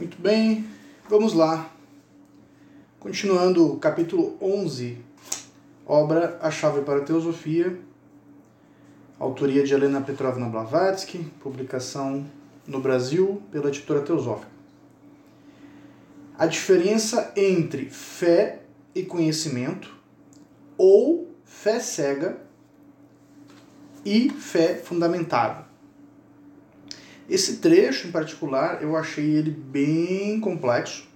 Muito bem, vamos lá. Continuando o capítulo 11, obra A Chave para a Teosofia, autoria de Helena Petrovna Blavatsky, publicação no Brasil pela editora Teosófica. A diferença entre fé e conhecimento, ou fé cega e fé fundamentada. Esse trecho em particular eu achei ele bem complexo,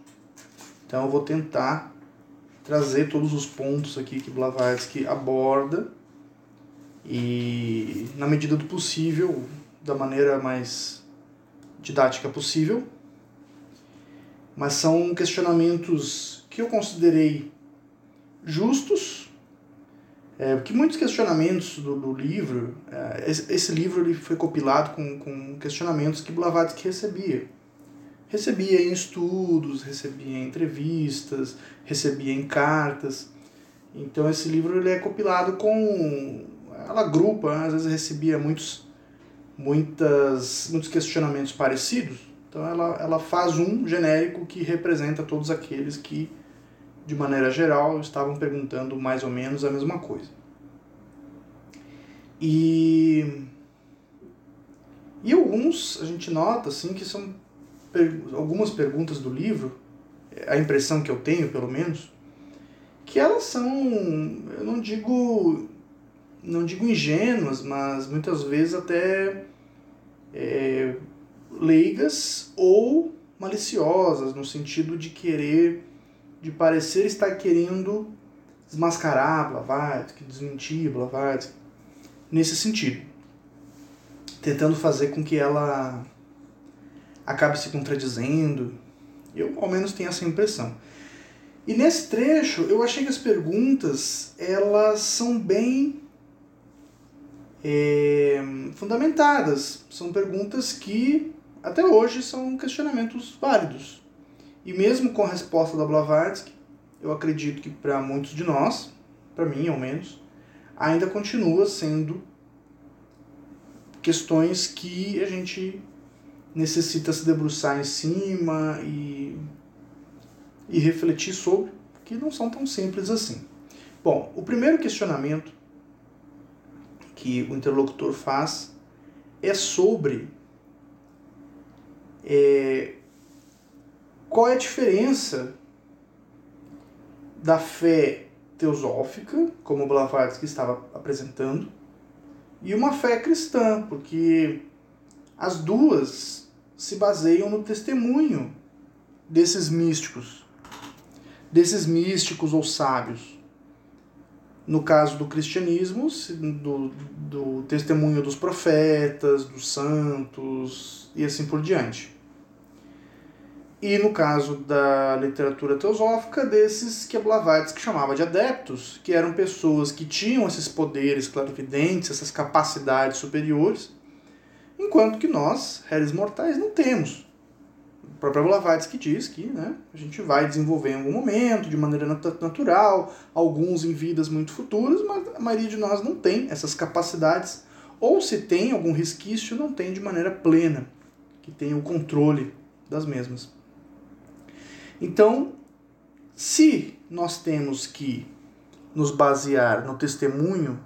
então eu vou tentar trazer todos os pontos aqui que Blavatsky aborda e, na medida do possível, da maneira mais didática possível. Mas são questionamentos que eu considerei justos é, porque muitos questionamentos do, do livro, é, esse, esse, livro ele foi compilado com, com questionamentos que Blavatsky recebia. Recebia em estudos, recebia em entrevistas, recebia em cartas. Então esse livro ele é compilado com... Ela grupa, né? às vezes recebia muitos, muitas, muitos questionamentos parecidos. Então ela, ela faz um genérico que representa todos aqueles que de maneira geral, estavam perguntando mais ou menos a mesma coisa. E, e alguns a gente nota assim que são per, algumas perguntas do livro, a impressão que eu tenho, pelo menos, que elas são, eu não digo, não digo ingênuas, mas muitas vezes até é, leigas ou maliciosas, no sentido de querer de parecer estar querendo desmascarar Blavatsky, desmentir Blavatsky, nesse sentido. Tentando fazer com que ela acabe se contradizendo. Eu, ao menos, tenho essa impressão. E nesse trecho, eu achei que as perguntas, elas são bem é, fundamentadas. São perguntas que, até hoje, são questionamentos válidos. E mesmo com a resposta da Blavatsky, eu acredito que para muitos de nós, para mim ao menos, ainda continua sendo questões que a gente necessita se debruçar em cima e, e refletir sobre, que não são tão simples assim. Bom, o primeiro questionamento que o interlocutor faz é sobre é, qual é a diferença da fé teosófica, como Blavatsky estava apresentando, e uma fé cristã, porque as duas se baseiam no testemunho desses místicos, desses místicos ou sábios. No caso do cristianismo, do, do testemunho dos profetas, dos santos e assim por diante e no caso da literatura teosófica, desses que Blavatsky chamava de adeptos, que eram pessoas que tinham esses poderes clarividentes, essas capacidades superiores, enquanto que nós, réis mortais, não temos. O próprio Blavatsky diz que né, a gente vai desenvolver em algum momento, de maneira natural, alguns em vidas muito futuras, mas a maioria de nós não tem essas capacidades, ou se tem algum resquício, não tem de maneira plena, que tem o controle das mesmas. Então, se nós temos que nos basear no testemunho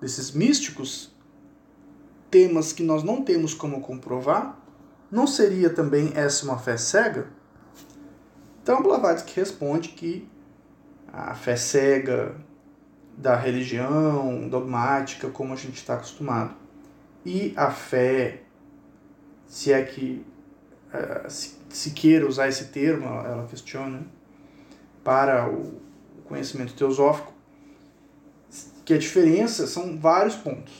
desses místicos, temas que nós não temos como comprovar, não seria também essa uma fé cega? Então Blavatsky responde que a fé cega da religião dogmática, como a gente está acostumado, e a fé, se é que eh, se se queira usar esse termo, ela questiona, para o conhecimento teosófico, que a diferença são vários pontos.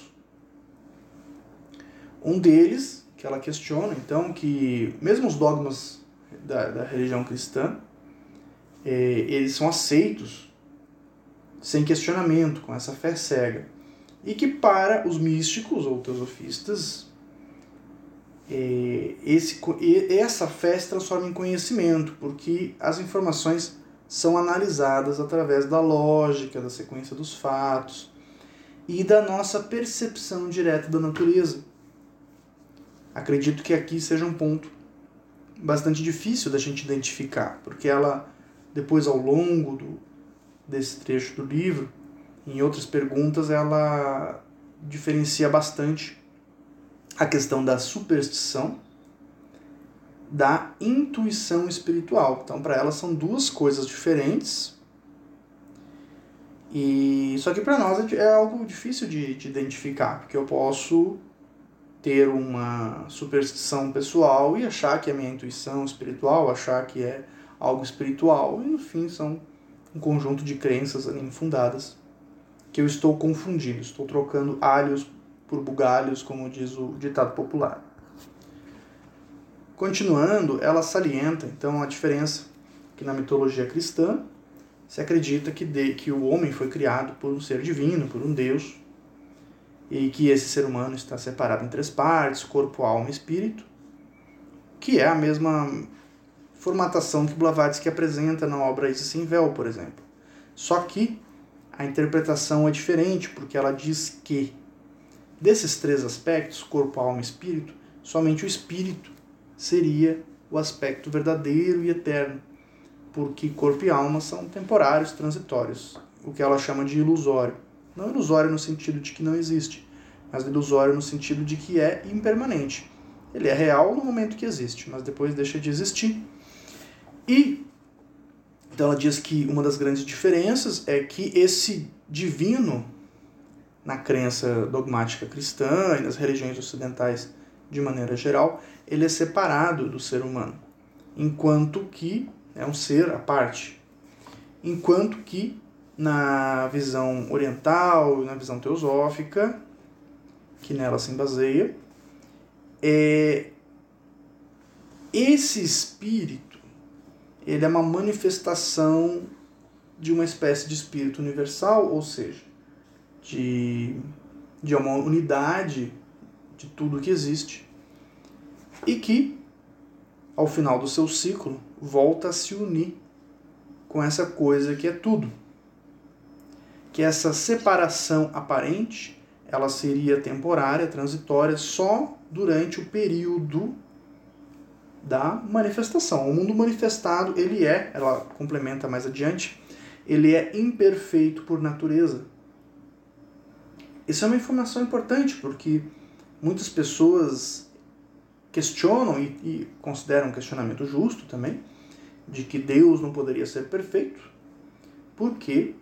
Um deles, que ela questiona, então, que mesmo os dogmas da, da religião cristã, é, eles são aceitos sem questionamento, com essa fé cega. E que para os místicos ou teosofistas, esse, essa fé se transforma em conhecimento, porque as informações são analisadas através da lógica, da sequência dos fatos e da nossa percepção direta da natureza. Acredito que aqui seja um ponto bastante difícil da gente identificar, porque ela, depois ao longo do, desse trecho do livro, em outras perguntas, ela diferencia bastante a questão da superstição da intuição espiritual. Então, para ela são duas coisas diferentes. E só que para nós é, é algo difícil de, de identificar, porque eu posso ter uma superstição pessoal e achar que é minha intuição espiritual, achar que é algo espiritual, e no fim são um conjunto de crenças infundadas que eu estou confundindo, estou trocando alhos por bugalhos, como diz o ditado popular. Continuando, ela salienta então a diferença que na mitologia cristã se acredita que, de, que o homem foi criado por um ser divino, por um Deus, e que esse ser humano está separado em três partes, corpo, alma e espírito, que é a mesma formatação que Blavatsky apresenta na obra Isis Sem Véu, por exemplo. Só que a interpretação é diferente, porque ela diz que desses três aspectos, corpo, alma e espírito, somente o espírito seria o aspecto verdadeiro e eterno, porque corpo e alma são temporários, transitórios, o que ela chama de ilusório. Não ilusório no sentido de que não existe, mas ilusório no sentido de que é impermanente. Ele é real no momento que existe, mas depois deixa de existir. E então ela diz que uma das grandes diferenças é que esse divino na crença dogmática cristã e nas religiões ocidentais de maneira geral, ele é separado do ser humano, enquanto que é um ser à parte. Enquanto que na visão oriental, na visão teosófica, que nela se baseia, é esse espírito, ele é uma manifestação de uma espécie de espírito universal, ou seja, de, de uma unidade de tudo que existe, e que, ao final do seu ciclo, volta a se unir com essa coisa que é tudo que essa separação aparente ela seria temporária, transitória, só durante o período da manifestação. O mundo manifestado, ele é, ela complementa mais adiante, ele é imperfeito por natureza. Isso é uma informação importante, porque muitas pessoas questionam e, e consideram um questionamento justo também, de que Deus não poderia ser perfeito, porque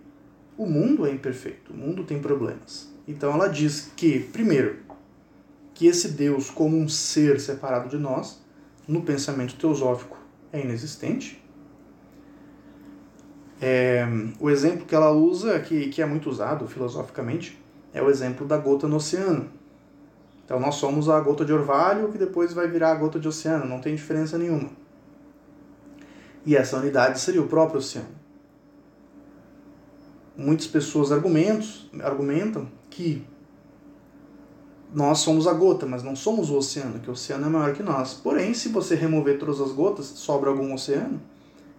o mundo é imperfeito, o mundo tem problemas. Então ela diz que, primeiro, que esse Deus, como um ser separado de nós, no pensamento teosófico é inexistente. É, o exemplo que ela usa, que, que é muito usado filosoficamente, é o exemplo da gota no oceano. Então nós somos a gota de orvalho que depois vai virar a gota de oceano, não tem diferença nenhuma. E essa unidade seria o próprio oceano muitas pessoas argumentos, argumentam que nós somos a gota, mas não somos o oceano, que o oceano é maior que nós. Porém, se você remover todas as gotas, sobra algum oceano.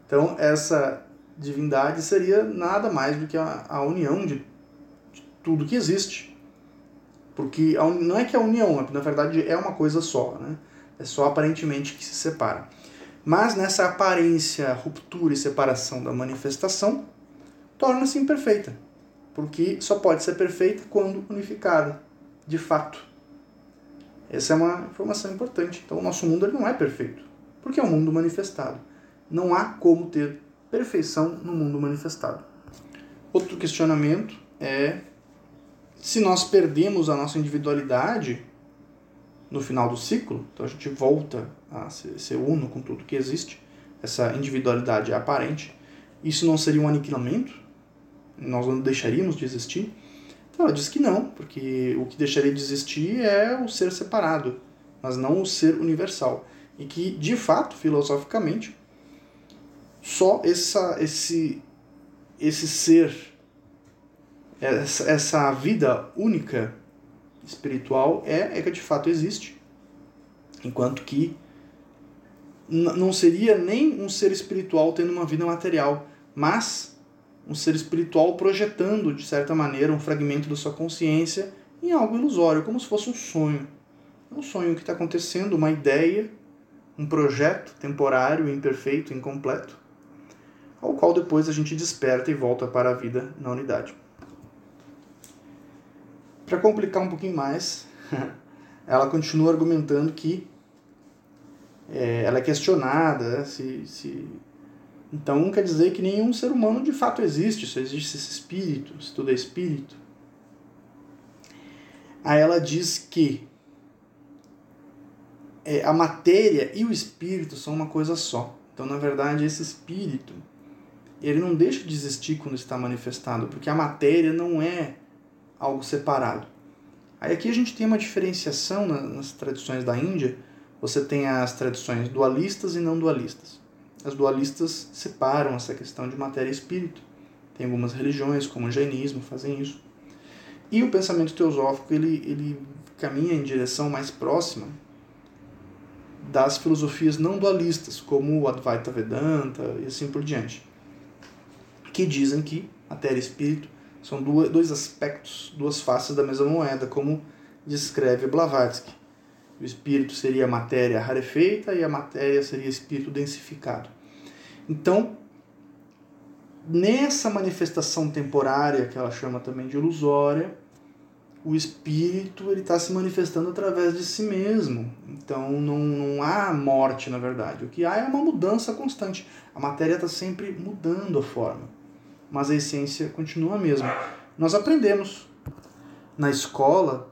Então, essa divindade seria nada mais do que a, a união de, tudo que existe. Porque a, não é que a união, na verdade é uma coisa só, né? É só aparentemente que se separa. Mas nessa aparência, ruptura e separação da manifestação, torna-se imperfeita, porque só pode ser perfeita quando unificada, de fato. Essa é uma informação importante. Então, o nosso mundo não é perfeito, porque é um mundo manifestado. Não há como ter perfeição no mundo manifestado. Outro questionamento é se nós perdemos a nossa individualidade no final do ciclo, então a gente volta a ser, ser uno com tudo que existe, essa individualidade é aparente, isso não seria um aniquilamento? nós não deixaríamos de existir? Então, ela diz que não, porque o que deixaria de existir é o ser separado, mas não o ser universal. E que, de fato, filosoficamente, só essa, esse, esse ser, essa, essa vida única espiritual é, é que de fato existe. Enquanto que não seria nem um ser espiritual tendo uma vida material, mas um ser espiritual projetando, de certa maneira, um fragmento da sua consciência em algo ilusório, como se fosse um sonho. É um sonho que está acontecendo, uma ideia, um projeto temporário, imperfeito, incompleto, ao qual depois a gente desperta e volta para a vida na unidade. Para complicar um pouquinho mais, ela continua argumentando que é, ela é questionada se, se então quer dizer que nenhum ser humano de fato existe, só existe esse espírito, se tudo é espírito. Aí ela diz que é, a matéria e o espírito são uma coisa só. Então, na verdade, esse espírito ele não deixa de existir quando está manifestado, porque a matéria não é algo separado. Aí aqui a gente tem uma diferenciação nas tradições da Índia. Você tem as tradições dualistas e não dualistas. As dualistas separam essa questão de matéria e espírito. Tem algumas religiões, como o jainismo, fazem isso. E o pensamento teosófico ele, ele caminha em direção mais próxima das filosofias não dualistas, como o Advaita Vedanta e assim por diante, que dizem que matéria e espírito são dois aspectos, duas faces da mesma moeda, como descreve Blavatsky. O espírito seria matéria rarefeita e a matéria seria espírito densificado. Então, nessa manifestação temporária, que ela chama também de ilusória, o espírito ele está se manifestando através de si mesmo. Então não, não há morte, na verdade. O que há é uma mudança constante. A matéria está sempre mudando a forma, mas a essência continua a mesma. Nós aprendemos na escola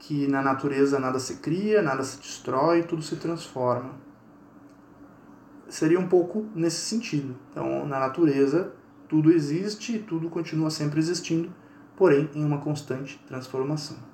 que na natureza nada se cria, nada se destrói, tudo se transforma. Seria um pouco nesse sentido. Então, na natureza, tudo existe e tudo continua sempre existindo porém em uma constante transformação.